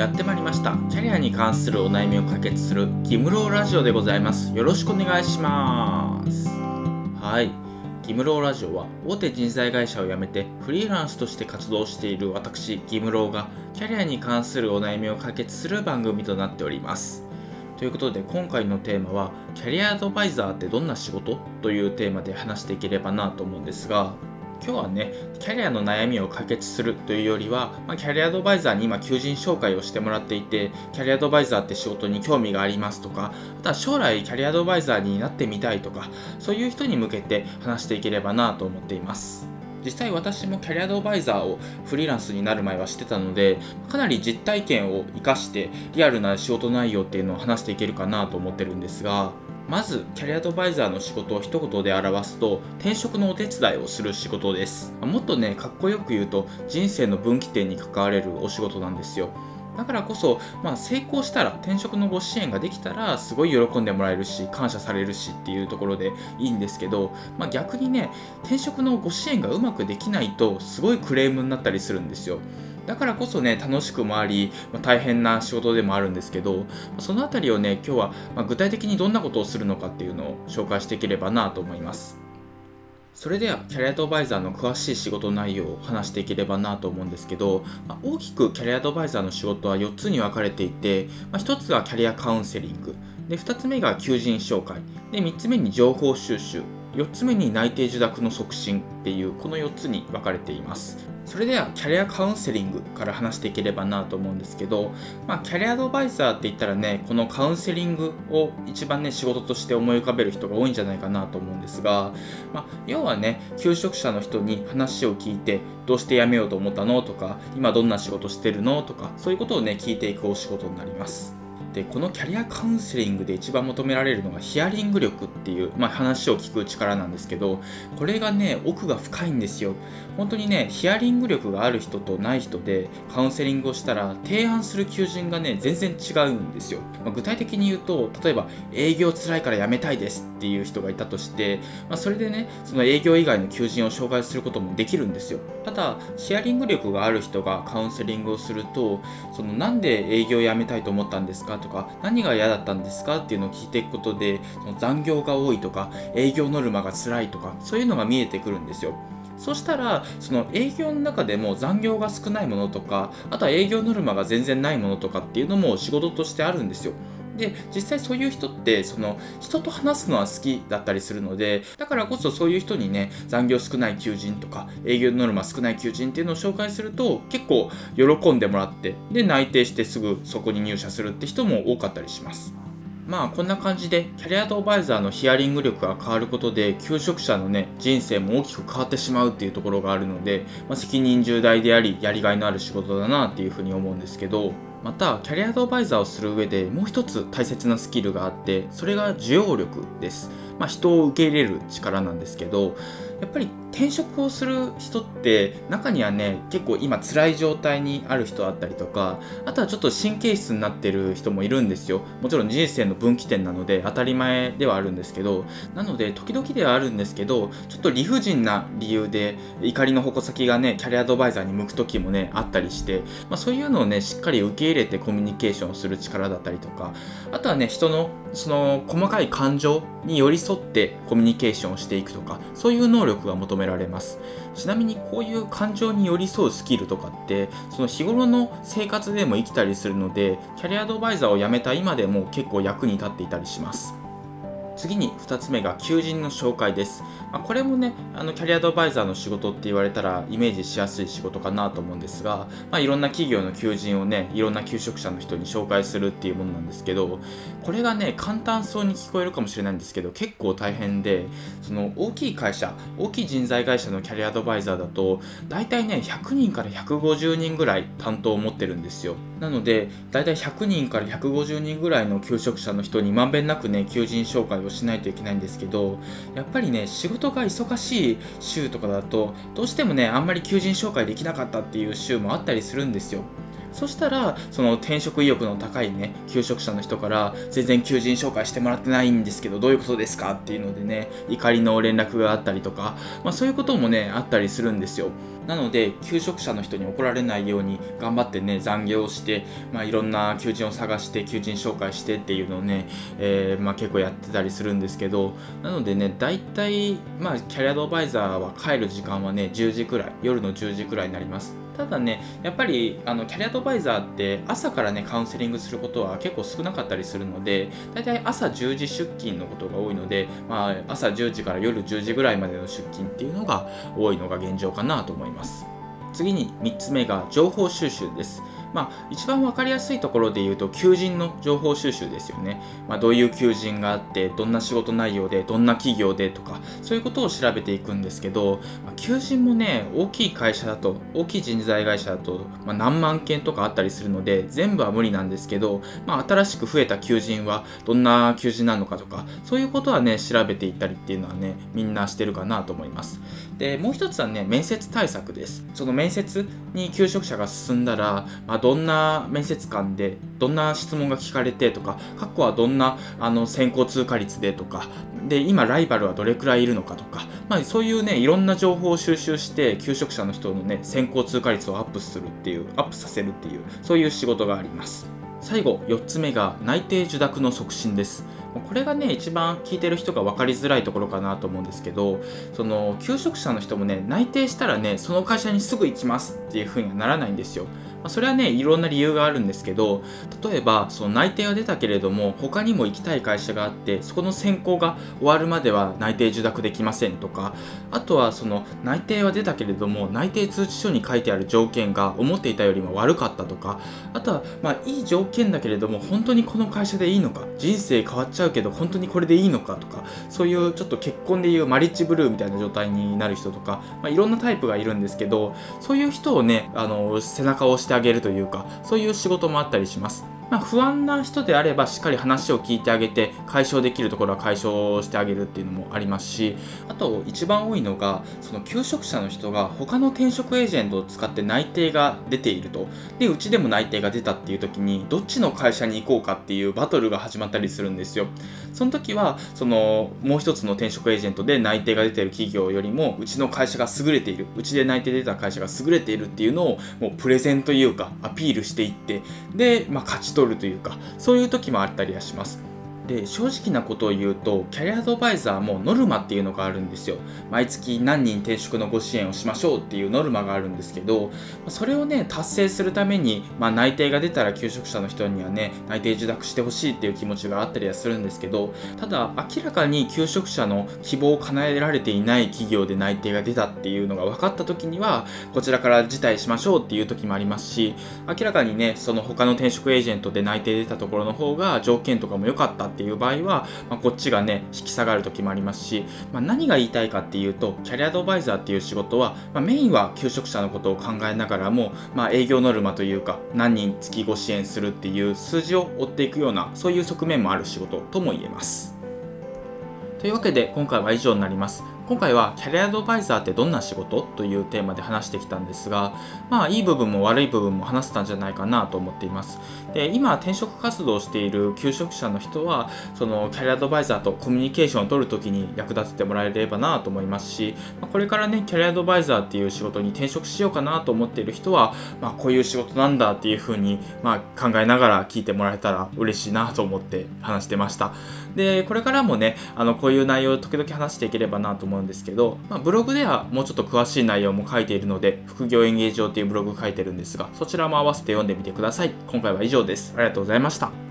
やってまいりました。キャリアに関するお悩みを解決するギムローラジオでございます。よろしくお願いします。はい。ギムローラジオは大手人材会社を辞めてフリーランスとして活動している私ギムローがキャリアに関するお悩みを解決する番組となっております。ということで今回のテーマはキャリアアドバイザーってどんな仕事？というテーマで話していければなと思うんですが今日はね、キャリアの悩みを解決するというよりは、まあ、キャリアアドバイザーに今求人紹介をしてもらっていて、キャリアアドバイザーって仕事に興味がありますとか、あとは将来キャリアアドバイザーになってみたいとか、そういう人に向けて話していければなと思っています。実際私もキャリアアドバイザーをフリーランスになる前はしてたのでかなり実体験を生かしてリアルな仕事内容っていうのを話していけるかなと思ってるんですがまずキャリアアドバイザーの仕事を一言で表すと転職のお手伝いをする仕事です。もっとねかっこよく言うと人生の分岐点に関われるお仕事なんですよ。だからこそ、まあ、成功したら転職のご支援ができたらすごい喜んでもらえるし感謝されるしっていうところでいいんですけど、まあ、逆にね転職のご支援がうまくできないとすごいクレームになったりするんですよ。だからこそね、楽しくもあり、まあ、大変な仕事でもあるんですけど、そのあたりをね、今日は、ま具体的にどんなことをするのかっていうのを紹介していければなと思います。それではキャリアアドバイザーの詳しい仕事内容を話していければなと思うんですけど、まあ、大きくキャリアアドバイザーの仕事は4つに分かれていて、まあ、1つがキャリアカウンセリング。で2つ目が求人紹介。で3つ目に情報収集。4つ目に内定受諾の促進っていうこの4つに分かれています。それではキャリアカウンセリングから話していければなと思うんですけど、まあ、キャリアアドバイザーって言ったらねこのカウンセリングを一番ね仕事として思い浮かべる人が多いんじゃないかなと思うんですが、まあ、要はね求職者の人に話を聞いてどうして辞めようと思ったのとか今どんな仕事してるのとかそういうことをね聞いていくお仕事になります。でこのキャリアカウンセリングで一番求められるのがヒアリング力っていう、まあ、話を聞く力なんですけどこれがね奥が深いんですよ。本当にねヒアリング力がある人とない人でカウンセリングをしたら提案する求人がね全然違うんですよ、まあ、具体的に言うと例えば営業つらいから辞めたいですっていう人がいたとして、まあ、それでねその営業以外の求人を紹介することもできるんですよ。ただヒアリング力がある人がカウンセリングをするとそのなんで営業を辞めたいと思ったんですかとか何が嫌だったんですかっていうのを聞いていくことでその残業が多いとか営業ノルマが辛いとかそういうのが見えてくるんですよ。そしたらその営業の中でも残業が少ないものとかあとは営業ノルマが全然ないものとかっていうのも仕事としてあるんですよ。で実際そういう人ってその人と話すのは好きだったりするのでだからこそそういう人にね残業少ない求人とか営業ノルマ少ない求人っていうのを紹介すると結構喜んでもらってで内定してすぐそこに入社するって人も多かったりします。まあこんな感じでキャリアアドバイザーのヒアリング力が変わることで求職者のね人生も大きく変わってしまうっていうところがあるので、まあ、責任重大でありやりがいのある仕事だなっていうふうに思うんですけどまたキャリアアドバイザーをする上でもう一つ大切なスキルがあってそれが需要力です、まあ、人を受け入れる力なんですけどやっぱり転職をする人って中にはね結構今辛い状態にある人だったりとかあとはちょっと神経質になってる人もいるんですよ。もちろん人生の分岐点なので当たり前ではあるんですけどなので時々ではあるんですけどちょっと理不尽な理由で怒りの矛先がねキャリアアドバイザーに向く時もねあったりして、まあ、そういうのをねしっかり受け入れてコミュニケーションをする力だったりとかあとはね人のその細かい感情に寄り添ってコミュニケーションをしていくとかそういう能力が求められますちなみにこういう感情に寄り添うスキルとかってその日頃の生活でも生きたりするのでキャリアアドバイザーを辞めた今でも結構役に立っていたりします次に2つ目が求人の紹介です。まあ、これもね、あのキャリアアドバイザーの仕事って言われたらイメージしやすい仕事かなと思うんですが、まあ、いろんな企業の求人をね、いろんな求職者の人に紹介するっていうものなんですけど、これがね、簡単そうに聞こえるかもしれないんですけど、結構大変で、その大きい会社、大きい人材会社のキャリアアドバイザーだと、大体ね、100人から150人ぐらい担当を持ってるんですよ。なので、大体100人から150人ぐらいの求職者の人にまんべんなくね、求人紹介をしないといけないんですけどやっぱりね仕事が忙しい週とかだとどうしてもねあんまり求人紹介できなかったっていう週もあったりするんですよ。そしたらその転職意欲の高いね求職者の人から全然求人紹介してもらってないんですけどどういうことですかっていうのでね怒りの連絡があったりとか、まあ、そういうこともねあったりするんですよ。なので求職者の人に怒られないように頑張ってね残業して、まあ、いろんな求人を探して求人紹介してっていうのをね、えー、まあ、結構やってたりするんですけどなのでね大体、まあ、キャリアアドバイザーは帰る時間はね10時くらい夜の10時くらいになります。ただね、やっぱりあのキャリアアドバイザーって朝からね、カウンセリングすることは結構少なかったりするので、大体朝10時出勤のことが多いので、まあ、朝10時から夜10時ぐらいまでの出勤っていうのが多いのが現状かなと思います。次に3つ目が情報収集です。まあ、一番分かりやすいところで言うと求人の情報収集ですよね、まあ、どういう求人があってどんな仕事内容でどんな企業でとかそういうことを調べていくんですけど、まあ、求人もね大きい会社だと大きい人材会社だと、ま何万件とかあったりするので全部は無理なんですけど、ま新しく増えた求人はどんな求人なのかとかそういうことはね調べていったりっていうのはねみんなしてるかなと思います。でもう一つはね面接対策です。その面接に求職者が進んだら、まあ、どんな面接官でどんな質問が聞かれてとか過去はどんなあの先行通過率でとかで今ライバルはどれくらいいるのかとか、まあ、そういうねいろんな情報を収集して求職者の人のね先行通過率をアップするっていうアップさせるっていうそういう仕事があります。最後4つ目が内定受諾の促進です。これがね一番聞いてる人が分かりづらいところかなと思うんですけどその求職者の人もね内定したらねその会社にすぐ行きますっていうふうにはならないんですよ。まあ、それはねいろんな理由があるんですけど例えばその内定は出たけれども他にも行きたい会社があってそこの選考が終わるまでは内定受諾できませんとかあとはその内定は出たけれども内定通知書に書いてある条件が思っていたよりも悪かったとかあとはまあいい条件だけれども本当にこの会社でいいのか人生変わっちゃうけど本当にこれでいいのかとかそういうちょっと結婚でいうマリッジブルーみたいな状態になる人とか、まあ、いろんなタイプがいるんですけどそういう人をねあの背中を押してあげるというかそういう仕事もあったりします。まあ、不安な人であればしっかり話を聞いてあげて解消できるところは解消してあげるっていうのもありますしあと一番多いのがその求職者の人が他の転職エージェントを使って内定が出ていると。でうちでも内定が出たっていう時にどっちの会社に行こうかっていうバトルが始まったりするんですよ。その時はそのもう一つの転職エージェントで内定が出ている企業よりもうちの会社が優れているうちで内定出た会社が優れているっていうのをもうプレゼンというかアピールしていってで、まあ、勝ち取取るというかそういう時もあったりはします。で正直なことを言うとキャリアアドバイザーもノルマっていうのがあるんですよ。毎月何人転職のご支援をしましょうっていうノルマがあるんですけどそれをね達成するために、まあ、内定が出たら求職者の人にはね内定受諾してほしいっていう気持ちがあったりはするんですけどただ明らかに求職者の希望を叶えられていない企業で内定が出たっていうのが分かった時にはこちらから辞退しましょうっていう時もありますし明らかにねその他の転職エージェントで内定出たところの方が条件とかも良かったってっていう場合は、まあ、こっちがね引き下がる時もありますし、まあ、何が言いたいかっていうとキャリアアドバイザーっていう仕事は、まあ、メインは求職者のことを考えながらも、まあ、営業ノルマというか何人月ご支援するっていう数字を追っていくようなそういう側面もある仕事とも言えます。というわけで今回は以上になります。今回はキャリアアドバイザーってどんな仕事というテーマで話してきたんですが、まあいい部分も悪い部分も話せたんじゃないかなと思っています。で、今転職活動をしている求職者の人は、そのキャリアアドバイザーとコミュニケーションを取るときに役立ててもらえればなと思いますし、まこれからね、キャリアアドバイザーっていう仕事に転職しようかなと思っている人は、まあこういう仕事なんだっていうふうに、まあ、考えながら聞いてもらえたら嬉しいなと思って話してました。で、これからもね、あの、こういう内容を時々話していければなと思うんですけど、まあ、ブログではもうちょっと詳しい内容も書いているので、副業演芸場っていうブログ書いてるんですが、そちらも合わせて読んでみてください。今回は以上です。ありがとうございました。